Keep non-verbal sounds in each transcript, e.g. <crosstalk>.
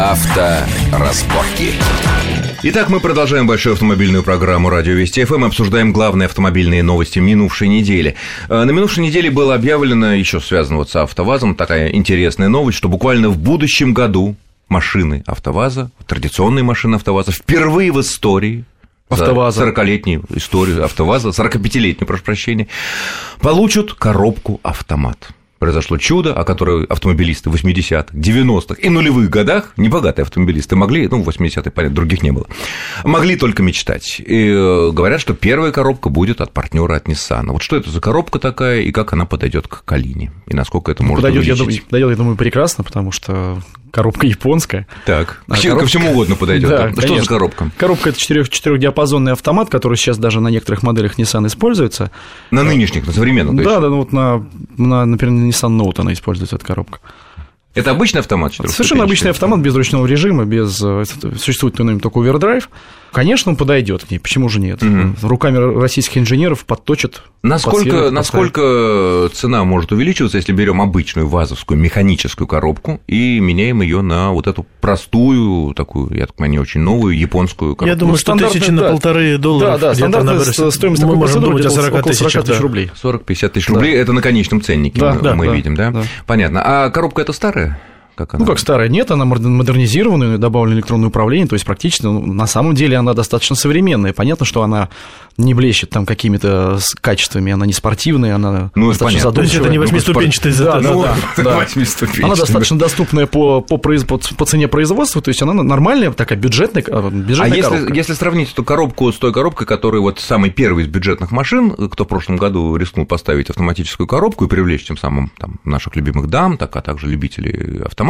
Авторазборки. Итак, мы продолжаем большую автомобильную программу «Радио Вести ФМ». Обсуждаем главные автомобильные новости минувшей недели. Э, на минувшей неделе было объявлено, еще связано вот с «АвтоВАЗом», такая интересная новость, что буквально в будущем году машины «АвтоВАЗа», традиционные машины «АвтоВАЗа» впервые в истории АвтоВАЗа. 40-летнюю историю АвтоВАЗа, 45-летнюю, прошу прощения, получат коробку автомат произошло чудо, о котором автомобилисты в 80-х, 90-х и нулевых годах, небогатые автомобилисты могли, ну, в 80-е, понятно, других не было, могли только мечтать. И э, говорят, что первая коробка будет от партнера от Nissan. Вот что это за коробка такая и как она подойдет к Калине? И насколько это может подойдет, я думаю, подойдет, я думаю, прекрасно, потому что коробка японская. Так, А ко коробка- всему угодно подойдет. Да, что за коробка? Коробка это четырех- четырехдиапазонный автомат, который сейчас даже на некоторых моделях Nissan используется. На нынешних, на современных. Да, да, ну вот на, на, например, на Nissan Note она используется, эта коробка. Это обычный автомат? Совершенно обычный автомат без ручного режима, без э, существует на нем только овердрайв. Конечно, он подойдет к ней, почему же нет? Мгм. Руками российских инженеров подточат. Насколько, насколько цена может увеличиваться, если берем обычную вазовскую механическую коробку и меняем ее на вот эту простую, такую, я так понимаю, не очень новую японскую коробку? Я думаю, Ну, что тысячи на да. полторы долларов. Да, да, стандартная стоимость Мы такой можем процедуры думать о где-то 40 около 40 тысячах. тысяч да. рублей. 40-50 тысяч рублей, это на конечном ценнике Да, мы, да, мы да, видим, да? да. Понятно. А коробка это старая? Erde Как она? Ну, как старая, нет, она модер- модернизированная, добавлено электронное управление, то есть практически, ну, на самом деле, она достаточно современная. Понятно, что она не блещет там какими-то качествами, она не спортивная, она Ну, достаточно понятно. То есть это не задумчивая. восьмиступенчатый Да, да, затор. да, да. Восьмиступенчатая. Она достаточно доступная по, по, произ- по, по цене производства, то есть она нормальная, такая бюджетная, э, А бюджетная если, коробка. если сравнить эту коробку с той коробкой, которая вот самый первый из бюджетных машин, кто в прошлом году рискнул поставить автоматическую коробку и привлечь тем самым там, наших любимых дам, так, а также любителей автоматов,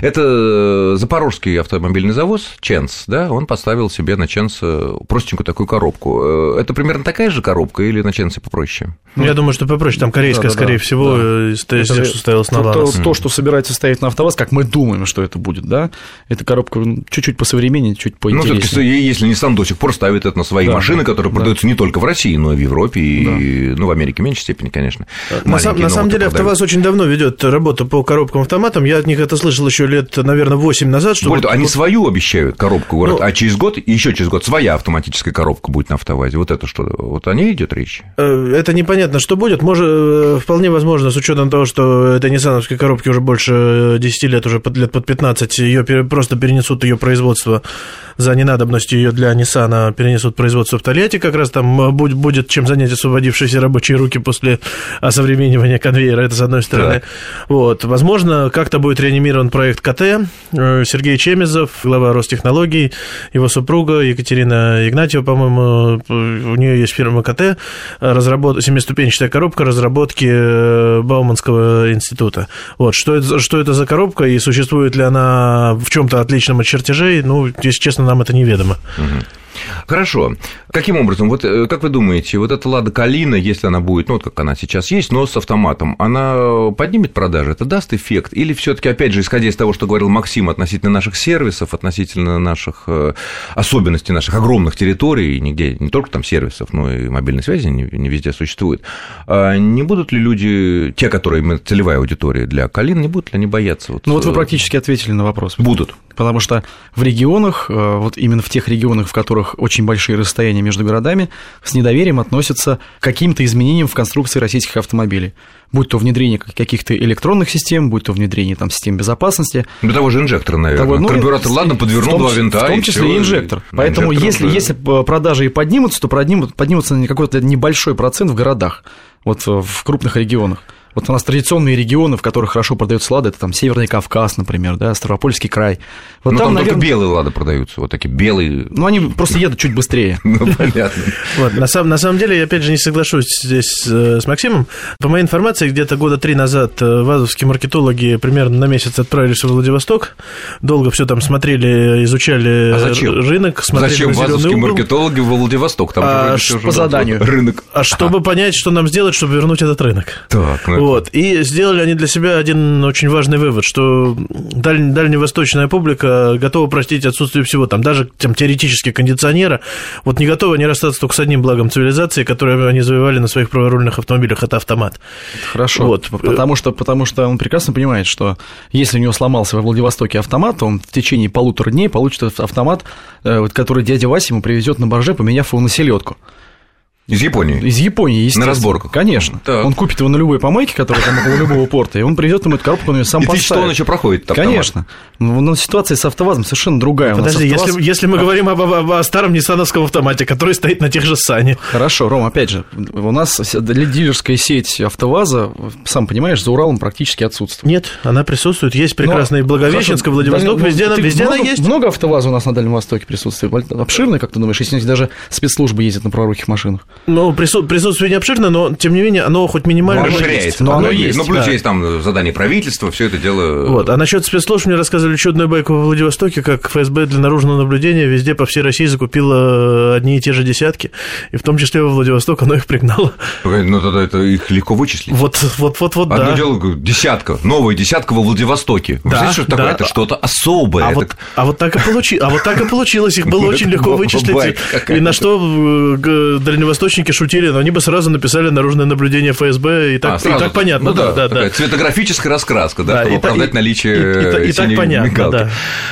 это Запорожский автомобильный завоз Ченс, да, он поставил себе на Ченс простенькую такую коробку. Э, Это примерно такая же коробка или на Ченсе попроще? Ну, Я думаю, что попроще. Там корейская, Да-да-да. скорее всего, Да. э, из тех, что ставилось на то, то, Ланос. то, что собирается ставить на АвтоВАЗ, как мы думаем, что это будет, да, эта коробка ну, чуть-чуть посовременнее, чуть Ну, поинтереснее. все-таки, если Nissan до сих пор ставит это на свои Да, машины, да, которые да. продаются не только в России, но и в Европе, и, ну, в Америке в меньшей степени, конечно. На, сам- на самом деле продают. АвтоВАЗ очень давно ведет работу по коробкам автоматам. Я от них это слышал еще лет, наверное, 8 назад. Что Более того, они свою обещают коробку, говорят, Ну- а через год, еще через год своя автоматическая коробка будет на автовазе. Вот это что? Вот о ней идет речь? Э, Это непонятно, что будет. Может, э, вполне возможно, с учетом того, что этой ниссановской коробки уже больше 10 лет, уже под, лет под 15, ее просто перенесут ее производство за ненадобностью ее для Ниссана, перенесут производство в Тольятти, как раз там э, будет чем занять освободившиеся рабочие руки после <laughs> осовременивания конвейера, это с одной стороны. Так. Вот. Возможно, как-то будет реанимирован проект КТ. Э, Сергей Чемезов, глава Ростехнологий, его супруга Екатерина Игнатьева, по-моему, у нее есть фирма КТ, разработ... семиступенчатая коробка разработки э, Бауманского института. Вот. Что, это, что это за коробка и существует ли она в чем-то отличном от чертежей, ну, если честно, нам это неведомо. Хорошо. Каким образом, вот э, как вы думаете, вот эта Лада Калина, если она будет, ну, вот как она сейчас есть, но с автоматом, она поднимет продажи, это даст эффект? Или все таки опять же, исходя из того, что говорил Максим относительно наших сервисов, относительно наших э, особенностей наших огромных территорий, нигде, не только там сервисов, но и мобильной связи не, не везде существует, а не будут ли люди, те, которые именно целевая аудитория для Калин, не будут ли они бояться? Вот, Ну вот вы э, практически ответили на вопрос. Будут. Потому что в регионах, вот именно в тех регионах, в которых очень большие расстояния между городами, с недоверием относятся к каким-то изменениям в конструкции российских автомобилей. Будь то внедрение каких-то электронных систем, будь то внедрение там, систем безопасности. До того же инжектора, наверное. Того, ну, Карбюратор, ладно, подвернул том два винта. В том и числе всё, и инжектор. и Поэтому если, да. если продажи и поднимутся, то поднимут, поднимутся на какой-то небольшой процент в городах, вот э, в крупных регионах. Вот у нас традиционные регионы, в которых хорошо продаются лады, это там Северный Кавказ, например, да, Ставропольский край. Вот Ну, там, наверно, только белые лады продаются, вот такие белые. Ну, они просто едут чуть быстрее. <laughs> Ну, понятно. Вот, на, сам- на самом деле, я опять же не соглашусь здесь э, с Максимом. По моей информации, где-то года три назад э, вазовские маркетологи примерно на месяц отправились в Владивосток. Долго все там смотрели, изучали А зачем? рынок, смотрели Зачем вазовские угол. маркетологи во Владивосток? Там А, по заданию. Рынок. А чтобы понять, что нам сделать, чтобы вернуть этот рынок. Так, ну Вот. И сделали они для себя один очень важный вывод, что даль... дальневосточная публика готова простить отсутствие всего, там даже там, теоретически кондиционера, вот не готова не расстаться только с одним благом цивилизации, которое они завоевали на своих праворульных автомобилях, это автомат. Хорошо, вот. потому, что, потому что он прекрасно понимает, что если у него сломался во Владивостоке автомат, то он в течение полутора дней получит автомат, э, который дядя Вася ему привезет на борже, поменяв его на селедку. Из Японии? Из Японии, естественно. На разборках? Конечно. Так. Он купит его на любой помойке, которая там около любого порта, и он привезет ему эту коробку, он ее сам и поставит. И что он еще проходит там? Конечно. Но, но ситуация с автовазом совершенно другая. Подожди, автоваз... если, если мы говорим об, об, о старом ниссановском автомате, который стоит на тех же сане. Хорошо, Ром, опять же, у нас дилерская сеть автоваза, сам понимаешь, за Уралом практически отсутствует. Нет, она присутствует. Есть прекрасный Благовещенск, Владивосток, везде, Дальний, везде много, она есть. Много автоваза у нас на Дальнем Востоке присутствует? Обширный, как ты думаешь, если даже спецслужбы ездят на прорухих машинах? Ну, присутствует присутствие не обширно, но тем не менее оно хоть минимально оно расширяется. Но оно, оно есть. Ну, плюс да. есть там задание правительства, все это дело. Вот. А насчет спецслужб мне рассказывали чудную байку во Владивостоке, как ФСБ для наружного наблюдения везде по всей России закупила одни и те же десятки, и в том числе во Владивосток оно их пригнало. Ну, тогда это их легко вычислить. Вот, вот, вот, вот, Одно да. дело, десятка, новая десятка во Владивостоке. Вы да, знаете, что да. такое? Это что-то особое. А, это... вот, а, вот так и получи... а вот так и получилось, их было очень легко вычислить. И на что э, дальневосточники шутили, но они бы сразу написали наружное наблюдение ФСБ, и так, а, сразу, и так понятно. Ну, да, да, да. Цветографическая раскраска, да, да чтобы и, оправдать и, наличие и, и, и, так понятно, мигалки. Да.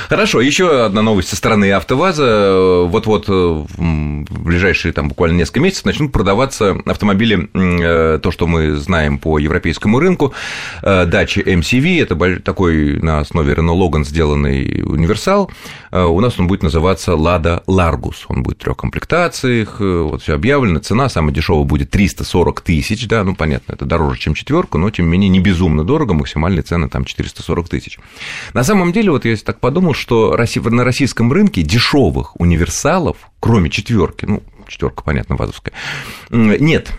Хорошо, еще одна новость со стороны АвтоВАЗа. Вот-вот э, в ближайшие там буквально несколько месяцев начнут продаваться автомобили, э, то, что мы знаем по европейскому рынку, э, дачи MCV, это такой на основе Renault Logan сделанный универсал, у нас он будет называться Lada Largus, он будет в трех комплектациях, вот все объявлено, цена самая дешевая будет 340 40 тысяч, да, ну, понятно, это дороже, чем четверка, но, тем не менее, не безумно дорого, максимальные цены там 440 тысяч. На самом деле, вот я так подумал, что на российском рынке дешевых универсалов, кроме четверки, ну, четверка, понятно, вазовская, нет.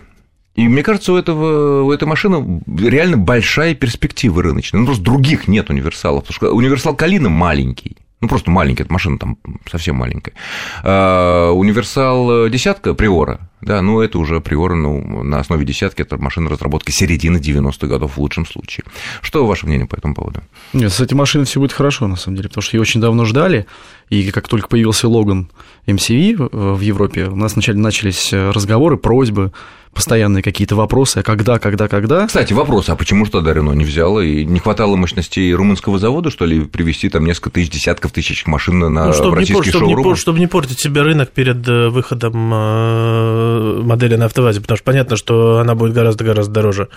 И мне кажется, у, этого, у этой машины реально большая перспектива рыночная. Ну, просто других нет универсалов. Потому что универсал Калина маленький. Ну, просто маленькая, эта машина там совсем маленькая. А, универсал э, десятка Приора, да, ну, это уже Приора, ну, на основе десятки, это машина разработки середины 90-х годов в лучшем случае. Что ваше мнение по этому поводу? Нет, с этой машиной все будет хорошо, на самом деле, потому что ее очень давно ждали, и как только появился Логан MCV в Европе, у нас вначале начались э, разговоры, просьбы, постоянные какие-то вопросы, а когда, когда, когда. Кстати, вопрос, а почему что тогда Рено не взяло? И не хватало мощностей румынского завода, что ли, привезти там несколько тысяч, десятков тысяч машин на ну, чтобы российский не, чтобы шоурум? Не, чтобы не портить себе рынок перед э, выходом э, модели на автовазе, потому что понятно, что она будет гораздо-гораздо дороже,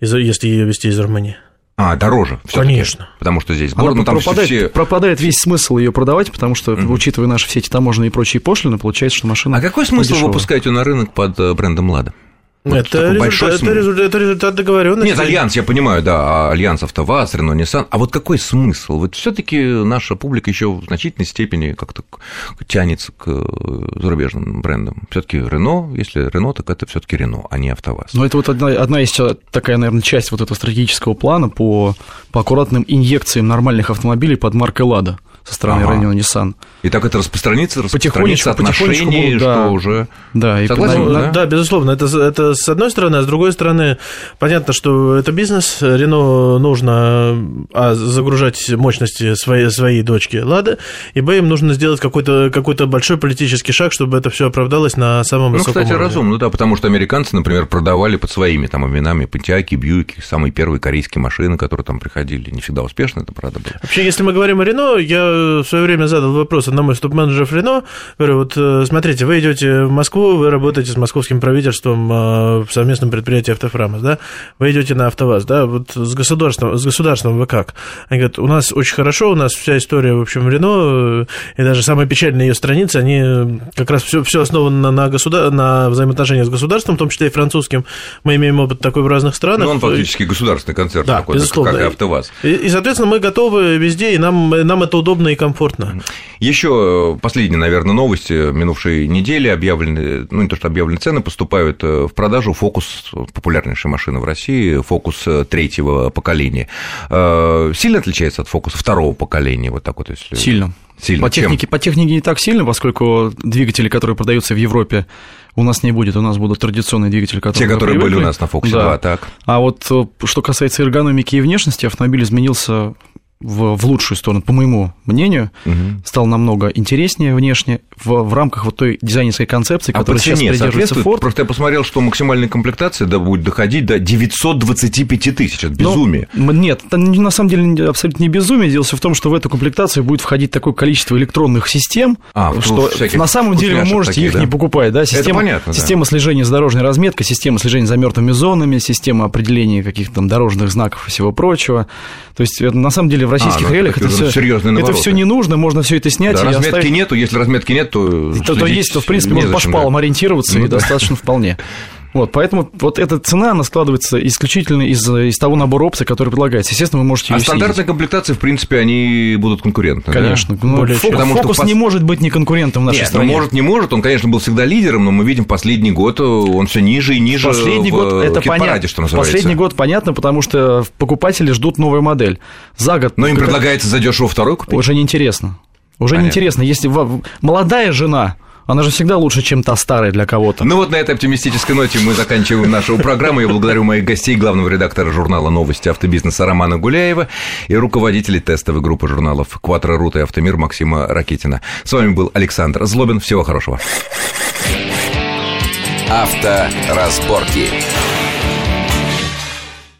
если ее везти из Румынии. А, дороже. Конечно. Потому что здесь город, ну, там пропадает, все... пропадает весь смысл ее продавать, потому что, угу. учитывая наши все эти таможенные и прочие пошлины, получается, что машина. А какой смысл дешевая. выпускать ее на рынок под э, брендом Лада? Вот это, результат, это, результат, это результат договоренности. Нет, альянс, я понимаю, да, альянс АвтоВАЗ, Рено, Nissan. А вот какой смысл? Вот все таки наша публика еще в значительной степени как-то тянется к э, зарубежным брендам. все таки Рено, если Рено, так это все таки Рено, а не АвтоВАЗ. Ну, это вот одна, одна из такая, наверное, часть вот этого стратегического плана по, по аккуратным инъекциям нормальных автомобилей под маркой «Лада» со стороны ага. Renault Nissan. И так это распространится, распространится отношения, будут, да, что уже... Да, и Согласен, да? да, безусловно. Это, это с одной стороны, а с другой стороны, понятно, что это бизнес, Рено нужно а, загружать мощности своей, своей дочки Лады, и Б, им нужно сделать какой-то какой большой политический шаг, чтобы это все оправдалось на самом ну, высоком кстати, уровне. разумно, да, потому что американцы, например, продавали под своими там именами Пантиаки, Бьюики, самые первые корейские машины, которые там приходили, не всегда успешно это, правда, было. Вообще, если мы говорим о Рено, я в свое время задал вопрос одному из топ-менеджеров Рено. Говорю, вот э, смотрите, вы идете в Москву, вы работаете с московским правительством э, в совместном предприятии Автофрамос, да? Вы идете на АвтоВАЗ, да? Вот с государством, с государством вы как? Они говорят, у нас очень хорошо, у нас вся история, в общем, Рено, э, и даже самые печальные ее страницы, они как раз все, все основано на, государ... на взаимоотношениях с государством, в том числе и французским. Мы имеем опыт такой в разных странах. Ну, он фактически государственный концерт да, такой, безусловно. как и АвтоВАЗ. И, и, соответственно, мы готовы везде, и нам, нам это удобно удобно и комфортно. Еще последняя, наверное, новость минувшей недели объявлены, ну не то что объявлены цены, поступают в продажу Фокус, популярнейшая машина в России, Фокус третьего поколения. Сильно отличается от Фокуса второго поколения, вот так вот если... Сильно. Сильно. По технике, по технике не так сильно, поскольку двигатели, которые продаются в Европе, у нас не будет, у нас будут традиционные двигатели, которые Те, которые были у нас на Фокусе да. 2, так. А вот э, что касается эргономики и внешности, автомобиль изменился в, в лучшую сторону, по моему мнению, угу. стал намного интереснее внешне в, в рамках вот той дизайнерской концепции, а которая сейчас придерживается Ford. Просто я посмотрел, что максимальная комплектация да, будет доходить до 925 тысяч, это ну, безумие. Ну, нет, это на самом деле абсолютно не безумие, дело все в том, что в эту комплектацию будет входить такое количество электронных систем, а, что на самом деле вы можете таких, их да? не покупать. Да? Система, это понятно, система да. слежения за дорожной разметкой, система слежения за мертвыми зонами, система определения каких-то там дорожных знаков и всего прочего. То есть, на самом деле, в российских а, ну, реалиях это все, это все не нужно, можно все это снять. Да, разметки оставить... нету, если разметки нет, то... То, то есть, то, в принципе, можно по шпалам да. ориентироваться, ну, и да. достаточно вполне. Вот, поэтому вот эта цена, она складывается исключительно из, из того набора опций, который предлагается. Естественно, вы можете А стандартные комплектации, в принципе, они будут конкурентны, Конечно. Да? Ну, Более фокус, потому фокус что не может быть не конкурентом в нашей Нет, ну, стране. Ну, может, не может. Он, конечно, был всегда лидером, но мы видим последний год он все ниже и ниже последний в, год, это понятно. что называется. Последний год понятно, потому что покупатели ждут новую модель. За год... Но им предлагается задешево второй купить? Уже неинтересно. Уже Понятно. неинтересно. Если молодая жена она же всегда лучше, чем та старая для кого-то. Ну вот на этой оптимистической ноте мы заканчиваем нашу программу. Я благодарю моих гостей, главного редактора журнала «Новости автобизнеса» Романа Гуляева и руководителей тестовой группы журналов «Кватро Рут» и «Автомир» Максима Ракетина. С вами был Александр Злобин. Всего хорошего. Авторазборки.